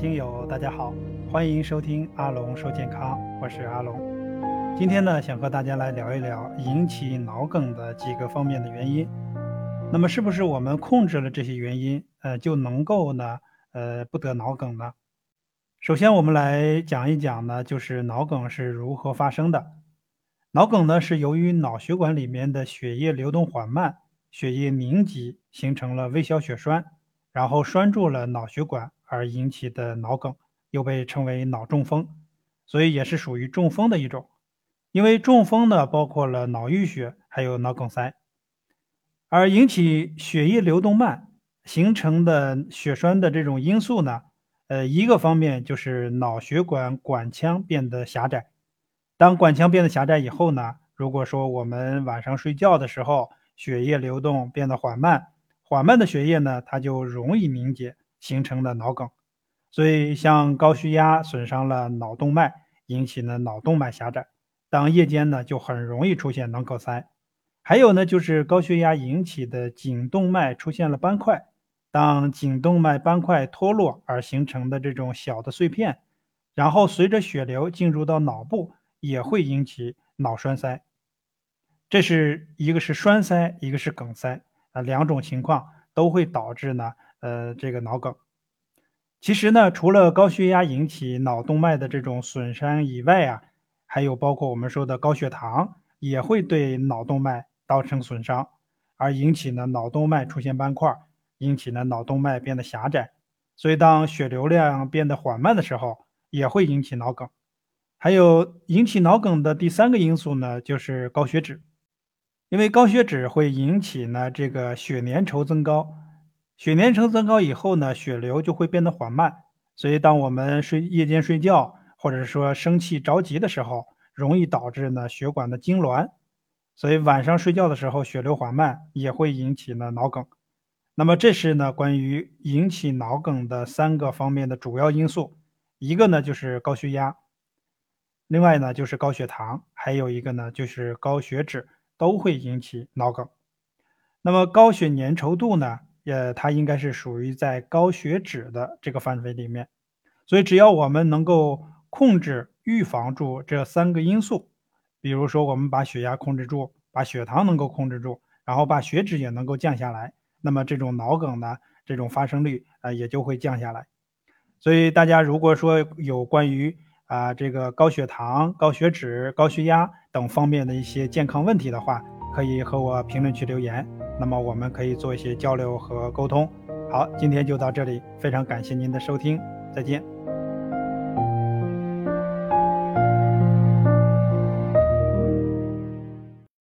听友，大家好，欢迎收听阿龙说健康，我是阿龙。今天呢，想和大家来聊一聊引起脑梗的几个方面的原因。那么，是不是我们控制了这些原因，呃，就能够呢，呃，不得脑梗呢？首先，我们来讲一讲呢，就是脑梗是如何发生的。脑梗呢，是由于脑血管里面的血液流动缓慢，血液凝集，形成了微小血栓，然后拴住了脑血管。而引起的脑梗又被称为脑中风，所以也是属于中风的一种。因为中风呢，包括了脑淤血，还有脑梗塞。而引起血液流动慢形成的血栓的这种因素呢，呃，一个方面就是脑血管管腔变得狭窄。当管腔变得狭窄以后呢，如果说我们晚上睡觉的时候，血液流动变得缓慢，缓慢的血液呢，它就容易凝结。形成了脑梗，所以像高血压损伤了脑动脉，引起呢脑动脉狭窄。当夜间呢，就很容易出现脑梗塞。还有呢，就是高血压引起的颈动脉出现了斑块，当颈动脉斑块脱落而形成的这种小的碎片，然后随着血流进入到脑部，也会引起脑栓塞。这是一个是栓塞，一个是梗塞两种情况都会导致呢。呃，这个脑梗，其实呢，除了高血压引起脑动脉的这种损伤以外啊，还有包括我们说的高血糖也会对脑动脉造成损伤，而引起呢脑动脉出现斑块，引起呢脑动脉变得狭窄。所以当血流量变得缓慢的时候，也会引起脑梗。还有引起脑梗的第三个因素呢，就是高血脂，因为高血脂会引起呢这个血粘稠增高。血粘稠增高以后呢，血流就会变得缓慢，所以当我们睡夜间睡觉，或者说生气着急的时候，容易导致呢血管的痉挛，所以晚上睡觉的时候血流缓慢，也会引起呢脑梗。那么这是呢关于引起脑梗的三个方面的主要因素，一个呢就是高血压，另外呢就是高血糖，还有一个呢就是高血脂，都会引起脑梗。那么高血粘稠度呢？呃，它应该是属于在高血脂的这个范围里面，所以只要我们能够控制、预防住这三个因素，比如说我们把血压控制住，把血糖能够控制住，然后把血脂也能够降下来，那么这种脑梗呢，这种发生率啊也就会降下来。所以大家如果说有关于啊这个高血糖、高血脂、高血压等方面的一些健康问题的话，可以和我评论区留言。那么我们可以做一些交流和沟通。好，今天就到这里，非常感谢您的收听，再见。